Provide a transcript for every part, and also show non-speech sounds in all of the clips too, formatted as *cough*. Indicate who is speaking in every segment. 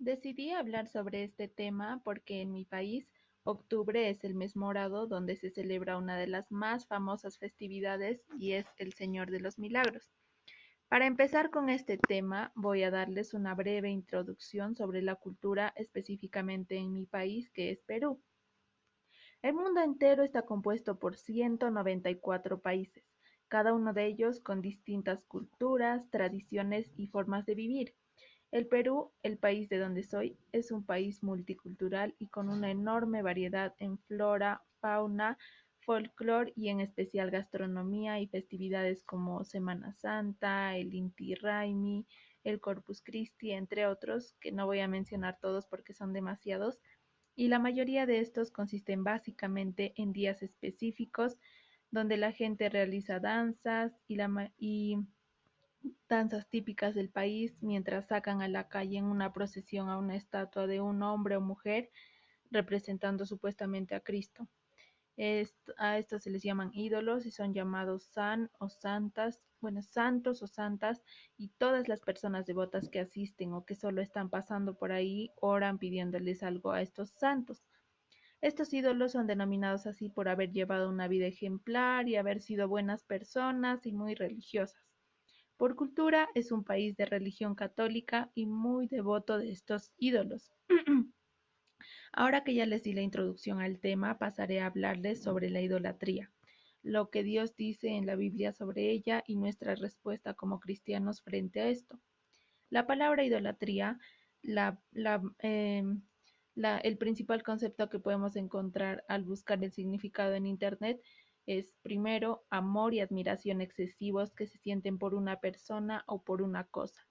Speaker 1: Decidí hablar sobre este tema porque en mi país octubre es el mes morado donde se celebra una de las más famosas festividades y es el Señor de los Milagros. Para empezar con este tema voy a darles una breve introducción sobre la cultura específicamente en mi país que es Perú. El mundo entero está compuesto por 194 países, cada uno de ellos con distintas culturas, tradiciones y formas de vivir. El Perú, el país de donde soy, es un país multicultural y con una enorme variedad en flora, fauna, folclore y en especial gastronomía y festividades como Semana Santa, el Inti Raymi, el Corpus Christi, entre otros, que no voy a mencionar todos porque son demasiados, y la mayoría de estos consisten básicamente en días específicos donde la gente realiza danzas y, y danzas típicas del país mientras sacan a la calle en una procesión a una estatua de un hombre o mujer representando supuestamente a Cristo. a estos se les llaman ídolos y son llamados san o santas, bueno, santos o santas, y todas las personas devotas que asisten o que solo están pasando por ahí oran pidiéndoles algo a estos santos. Estos ídolos son denominados así por haber llevado una vida ejemplar y haber sido buenas personas y muy religiosas. Por cultura es un país de religión católica y muy devoto de estos ídolos. *clears throat* Ahora que ya les di la introducción al tema, pasaré a hablarles sobre la idolatría, lo que Dios dice en la Biblia sobre ella y nuestra respuesta como cristianos frente a esto. La palabra idolatría, em, el principal concepto que podemos encontrar al buscar el significado en Internet es, primero, amor y admiración excesivos que se sienten por una persona o por una cosa.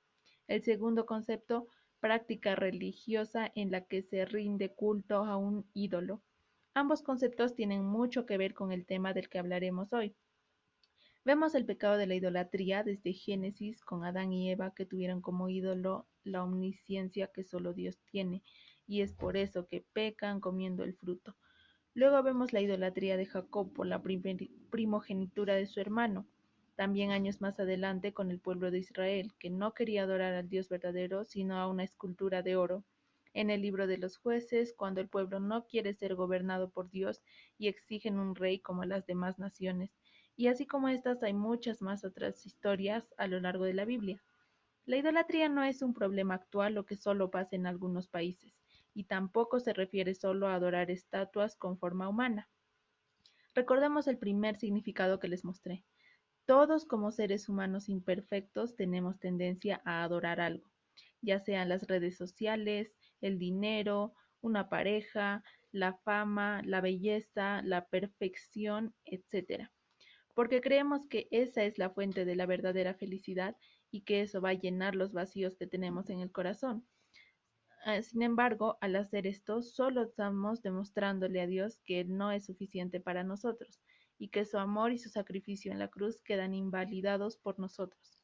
Speaker 1: El segundo concepto, práctica religiosa en la que se rinde culto a un ídolo. Ambos conceptos tienen mucho que ver con el tema del que hablaremos hoy. Vemos el pecado de la idolatría desde Génesis con Adán y Eva que tuvieron como ídolo la omnisciencia que solo Dios tiene, y es por eso que pecan comiendo el fruto. Luego vemos la idolatría de Jacob por la primogenitura de su hermano. También años más adelante con el pueblo de Israel, que no quería adorar al Dios verdadero, sino a una escultura de oro. En el libro de los jueces, cuando el pueblo no quiere ser gobernado por Dios y exigen un rey como las demás naciones. Y así como estas hay muchas más otras historias a lo largo de la Biblia. La idolatría no es un problema actual o que solo pasa en algunos países y tampoco se refiere solo a adorar estatuas con forma humana. Recordemos el primer significado que les mostré. Todos como seres humanos imperfectos tenemos tendencia a adorar algo, ya sean las redes sociales, el dinero, una pareja, la fama, la belleza, la perfección, etc. Porque creemos que esa es la fuente de la verdadera felicidad y que eso va a llenar los vacíos que tenemos en el corazón. Ah, sin embargo, al hacer esto, solo estamos demostrándole a Dios que Él no es suficiente para nosotros y que su amor y su sacrificio en la cruz quedan invalidados por nosotros.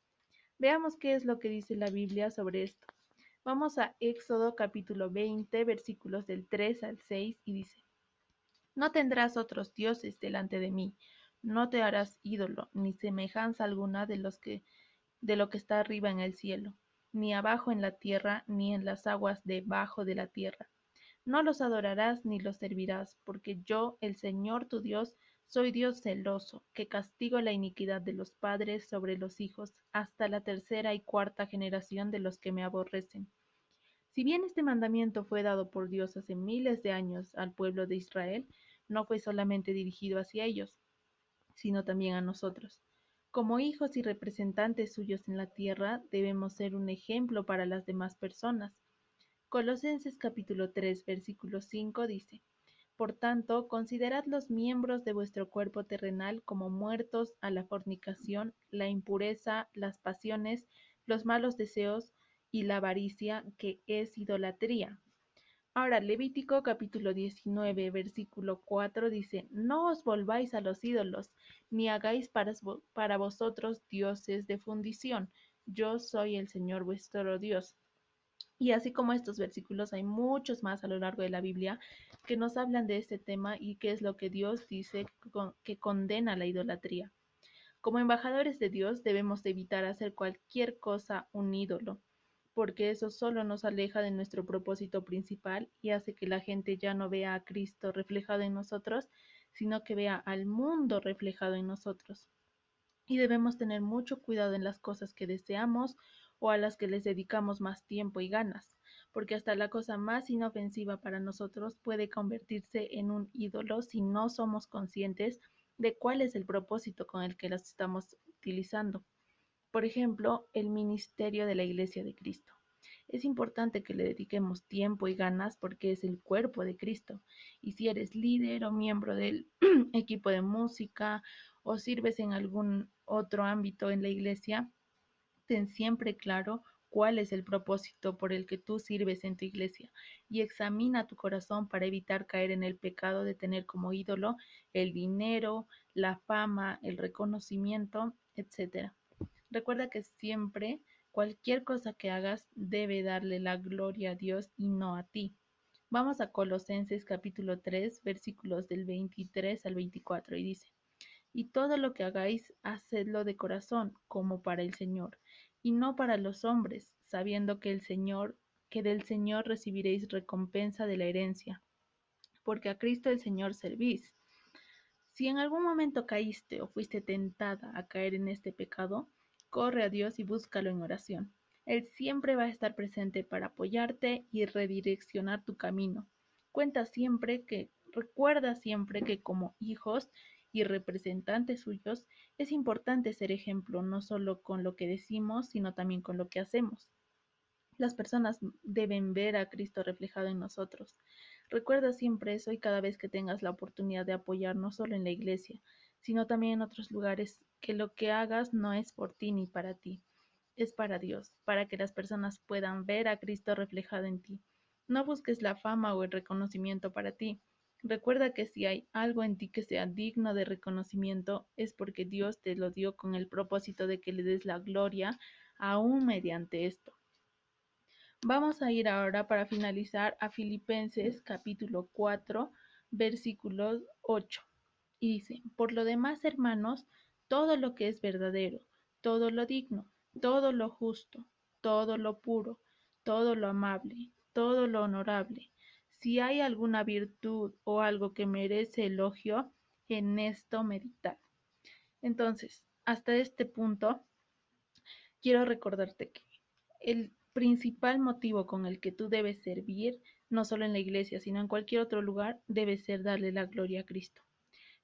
Speaker 1: Veamos qué es lo que dice la Biblia sobre esto. Vamos a Éxodo capítulo 20, versículos del 3 al 6 y dice, No tendrás otros dioses delante de mí, no te harás ídolo, ni semejanza alguna de, los que, de lo que está arriba en el cielo ni abajo en la tierra, ni en las aguas debajo de la tierra. No los adorarás ni los servirás, porque yo, el Señor tu Dios, soy Dios celoso, que castigo la iniquidad de los padres sobre los hijos, hasta la tercera y cuarta generación de los que me aborrecen. Si bien este mandamiento fue dado por Dios hace miles de años al pueblo de Israel, no fue solamente dirigido hacia ellos, sino también a nosotros. Como hijos y representantes suyos en la tierra, debemos ser un ejemplo para las demás personas. Colosenses capítulo 3, versículo 5 dice, Por tanto, considerad los miembros de vuestro cuerpo terrenal como muertos a la fornicación, la impureza, las pasiones, los malos deseos y la avaricia, que es idolatría. Ahora, Levítico capítulo 19, versículo 4 dice, No os volváis a los ídolos, ni hagáis para, para vosotros dioses de fundición. Yo soy el Señor vuestro Dios. Y así como estos versículos, hay muchos más a lo largo de la Biblia que nos hablan de este tema y qué es lo que Dios dice que condena la idolatría. Como embajadores de Dios debemos evitar hacer cualquier cosa un ídolo porque eso solo nos aleja de nuestro propósito principal y hace que la gente ya no vea a Cristo reflejado en nosotros, sino que vea al mundo reflejado en nosotros. Y debemos tener mucho cuidado en las cosas que deseamos o a las que les dedicamos más tiempo y ganas, porque hasta la cosa más inofensiva para nosotros puede convertirse en un ídolo si no somos conscientes de cuál es el propósito con el que las estamos utilizando. Por ejemplo, el ministerio de la Iglesia de Cristo. Es importante que le dediquemos tiempo y ganas porque es el cuerpo de Cristo. Y si eres líder o miembro del *clears throat* equipo de música o sirves en algún otro ámbito en la iglesia, ten siempre claro cuál es el propósito por el que tú sirves en tu iglesia y examina tu corazón para evitar caer en el pecado de tener como ídolo el dinero, la fama, el reconocimiento, etc. Recuerda que siempre, cualquier cosa que hagas debe darle la gloria a Dios y no a ti. Vamos a Colosenses capítulo 3, versículos del 23 al 24 y dice, Y todo lo que hagáis, hacedlo de corazón, como para el Señor, y no para los hombres, sabiendo que el Señor, que del Señor recibiréis recompensa de la herencia, porque a Cristo el Señor servís. Si en algún momento caíste o fuiste tentada a caer en este pecado, Corre a Dios y búscalo en oración. Él siempre va a estar presente para apoyarte y redireccionar tu camino. Cuenta siempre que, recuerda siempre que como hijos y representantes suyos, es importante ser ejemplo no solo con lo que decimos, sino también con lo que hacemos. Las personas deben ver a Cristo reflejado en nosotros. Recuerda siempre eso y cada vez que tengas la oportunidad de apoyar no solo en la iglesia, sino también en otros lugares, que lo que hagas no es por ti ni para ti, es para Dios, para que las personas puedan ver a Cristo reflejado en ti. No busques la fama o el reconocimiento para ti. Recuerda que si hay algo en ti que sea digno de reconocimiento, es porque Dios te lo dio con el propósito de que le des la gloria aún mediante esto. Vamos a ir ahora para finalizar a Filipenses capítulo 4, versículo 8 dice, por lo demás, hermanos, todo lo que es verdadero, todo lo digno, todo lo justo, todo lo puro, todo lo amable, todo lo honorable, si hay alguna virtud o algo que merece elogio, en esto meditad. Entonces, hasta este punto, quiero recordarte que el principal motivo con el que tú debes servir, no solo en la iglesia, sino en cualquier otro lugar, debe ser darle la gloria a Cristo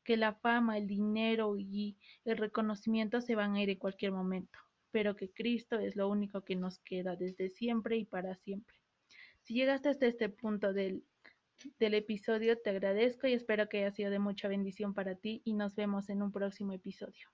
Speaker 1: que la fama, el dinero y el reconocimiento se van a ir en cualquier momento, pero que Cristo es lo único que nos queda desde siempre y para siempre. Si llegaste hasta este punto del, del episodio, te agradezco y espero que haya sido de mucha bendición para ti y nos vemos en un próximo episodio.